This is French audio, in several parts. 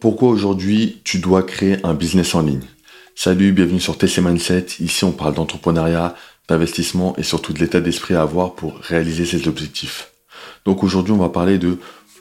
Pourquoi aujourd'hui tu dois créer un business en ligne? Salut, bienvenue sur TC Mindset. Ici, on parle d'entrepreneuriat, d'investissement et surtout de l'état d'esprit à avoir pour réaliser ses objectifs. Donc aujourd'hui, on va parler de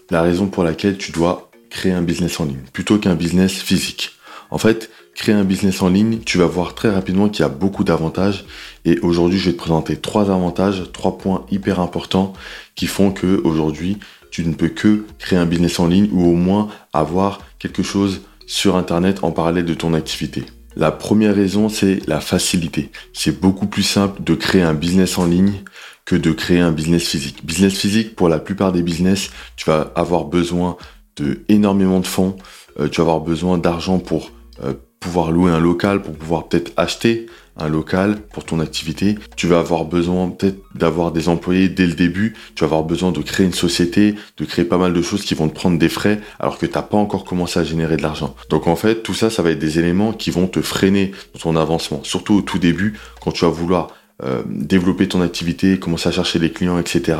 la raison pour laquelle tu dois créer un business en ligne plutôt qu'un business physique. En fait, créer un business en ligne, tu vas voir très rapidement qu'il y a beaucoup d'avantages. Et aujourd'hui, je vais te présenter trois avantages, trois points hyper importants qui font que aujourd'hui, tu ne peux que créer un business en ligne ou au moins avoir quelque chose sur Internet en parallèle de ton activité. La première raison, c'est la facilité. C'est beaucoup plus simple de créer un business en ligne que de créer un business physique. Business physique, pour la plupart des business, tu vas avoir besoin de énormément de fonds. Euh, tu vas avoir besoin d'argent pour euh, pouvoir louer un local, pour pouvoir peut-être acheter un local pour ton activité. Tu vas avoir besoin peut-être d'avoir des employés dès le début. Tu vas avoir besoin de créer une société, de créer pas mal de choses qui vont te prendre des frais alors que tu n'as pas encore commencé à générer de l'argent. Donc en fait, tout ça, ça va être des éléments qui vont te freiner dans ton avancement. Surtout au tout début, quand tu vas vouloir euh, développer ton activité, commencer à chercher des clients, etc.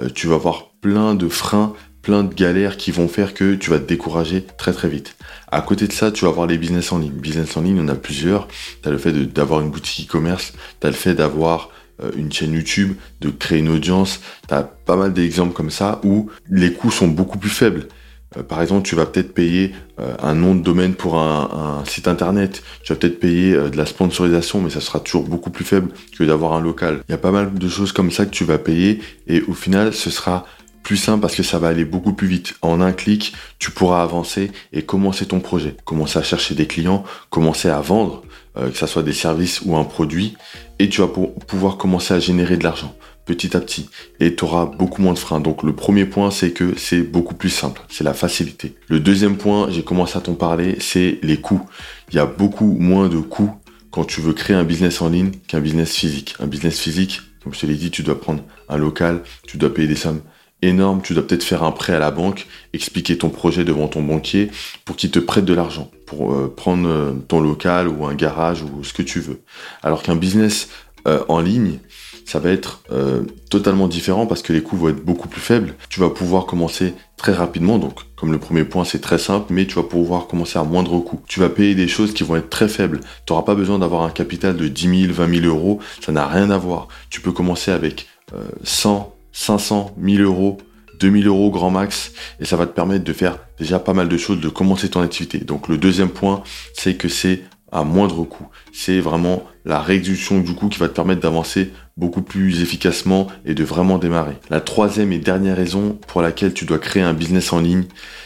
Euh, tu vas avoir plein de freins plein de galères qui vont faire que tu vas te décourager très très vite. À côté de ça, tu vas avoir les business en ligne. Business en ligne, on a plusieurs. Tu as le fait d'avoir une boutique e-commerce, tu as le fait d'avoir euh, une chaîne YouTube, de créer une audience. Tu as pas mal d'exemples comme ça où les coûts sont beaucoup plus faibles. Euh, par exemple, tu vas peut-être payer euh, un nom de domaine pour un, site internet. Tu vas peut-être payer de la sponsorisation, mais ça sera toujours beaucoup plus faible que d'avoir un local. Il y a pas mal de choses comme ça que tu vas payer et au final, ce sera plus simple parce que ça va aller beaucoup plus vite. En un clic, tu pourras avancer et commencer ton projet. Commencer à chercher des clients, commencer à vendre, euh, que ce soit des services ou un produit, et tu vas pouvoir commencer à générer de l'argent petit à petit et tu auras beaucoup moins de freins. Donc le premier point c'est que c'est beaucoup plus simple, c'est la facilité. Le deuxième point, j'ai commencé à t'en parler, c'est les coûts. Il y a beaucoup moins de coûts quand tu veux créer un business en ligne qu'un business physique. Un business physique, comme je te l'ai dit, tu dois prendre un local, tu dois payer des sommes énorme, tu dois peut-être faire un prêt à la banque, expliquer ton projet devant ton banquier pour qu'il te prête de l'argent, pour euh, prendre euh, ton local ou un garage ou ce que tu veux. Alors qu'un business euh, en ligne, ça va être totalement différent parce que les coûts vont être beaucoup plus faibles. Tu vas pouvoir commencer très rapidement, donc comme le premier point c'est très simple, mais tu vas pouvoir commencer à moindre coût. Tu vas payer des choses qui vont être très faibles. Tu n'auras pas besoin d'avoir un capital de 10 000, 20 000 euros, ça n'a rien à voir. Tu peux commencer avec 100, 500, 1000 euros, 2000 euros grand max, et ça va te permettre de faire déjà pas mal de choses, de commencer ton activité. Donc le deuxième point, c'est que c'est à moindre coût. C'est vraiment la réduction du coût qui va te permettre d'avancer beaucoup plus efficacement et de vraiment démarrer. La troisième et dernière raison pour laquelle tu dois créer un business en ligne,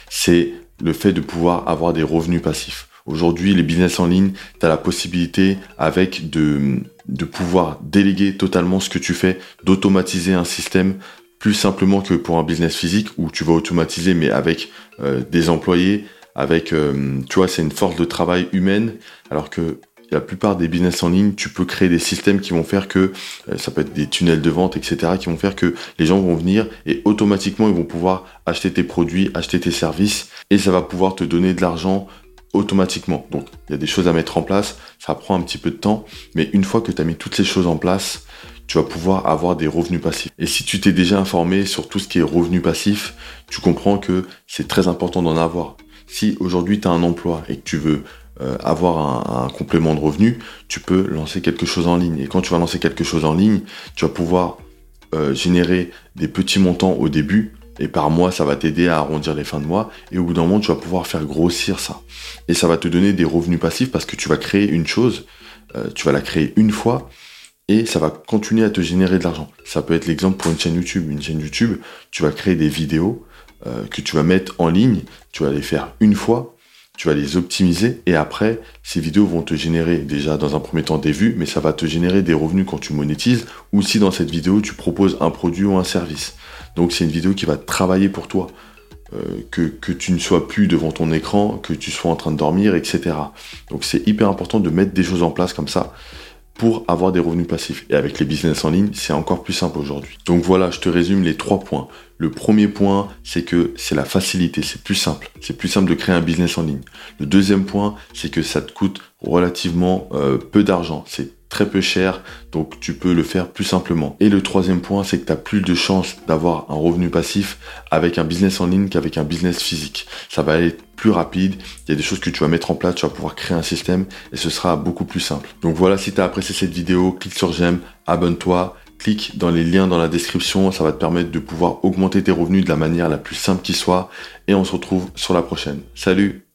c'est le fait de pouvoir avoir des revenus passifs. Aujourd'hui, les business en ligne, tu as la possibilité avec de, de pouvoir déléguer totalement ce que tu fais, d'automatiser un système plus simplement que pour un business physique où tu vas automatiser mais avec euh, des employés, avec, euh, tu vois, c'est une force de travail humaine, alors que la plupart des business en ligne, tu peux créer des systèmes qui vont faire que, euh, ça peut être des tunnels de vente, etc., qui vont faire que les gens vont venir et automatiquement ils vont pouvoir acheter tes produits, acheter tes services et ça va pouvoir te donner de l'argent automatiquement. Donc il y a des choses à mettre en place, ça prend un petit peu de temps, mais une fois que tu as mis toutes ces choses en place, tu vas pouvoir avoir des revenus passifs. Et si tu t'es déjà informé sur tout ce qui est revenus passifs, tu comprends que c'est très important d'en avoir. Si aujourd'hui tu as un emploi et que tu veux euh, avoir un, complément de revenus, tu peux lancer quelque chose en ligne. Et quand tu vas lancer quelque chose en ligne, tu vas pouvoir euh, générer des petits montants au début et par mois, ça va t'aider à arrondir les fins de mois. Et au bout d'un moment, tu vas pouvoir faire grossir ça. Et ça va te donner des revenus passifs parce que tu vas créer une chose, euh, tu vas la créer une fois et ça va continuer à te générer de l'argent. Ça peut être l'exemple pour une chaîne YouTube. Une chaîne YouTube, tu vas créer des vidéos euh, que tu vas mettre en ligne, tu vas les faire une fois, tu vas les optimiser et après, ces vidéos vont te générer déjà dans un premier temps des vues, mais ça va te générer des revenus quand tu monétises ou si dans cette vidéo tu proposes un produit ou un service. Donc c'est une vidéo qui va travailler pour toi. Euh, que, que, tu ne sois plus devant ton écran, que tu sois en train de dormir, etc. Donc c'est hyper important de mettre des choses en place comme ça pour avoir des revenus passifs. Et avec les business en ligne, c'est encore plus simple aujourd'hui. Donc voilà, je te résume les trois points. Le premier point, c'est que c'est la facilité, c'est plus simple. C'est plus simple de créer un business en ligne. Le deuxième point, c'est que ça te coûte relativement euh, peu d'argent. C'est très peu cher, donc tu peux le faire plus simplement. Et le troisième point, c'est que tu as plus de chances d'avoir un revenu passif avec un business en ligne qu'avec un business physique. Ça va être plus rapide, il y a des choses que tu vas mettre en place, tu vas pouvoir créer un système et ce sera beaucoup plus simple. Donc voilà, si tu as apprécié cette vidéo, clique sur j'aime, abonne-toi, clique dans les liens dans la description, ça va te permettre de pouvoir augmenter tes revenus de la manière la plus simple qui soit et on se retrouve sur la prochaine. Salut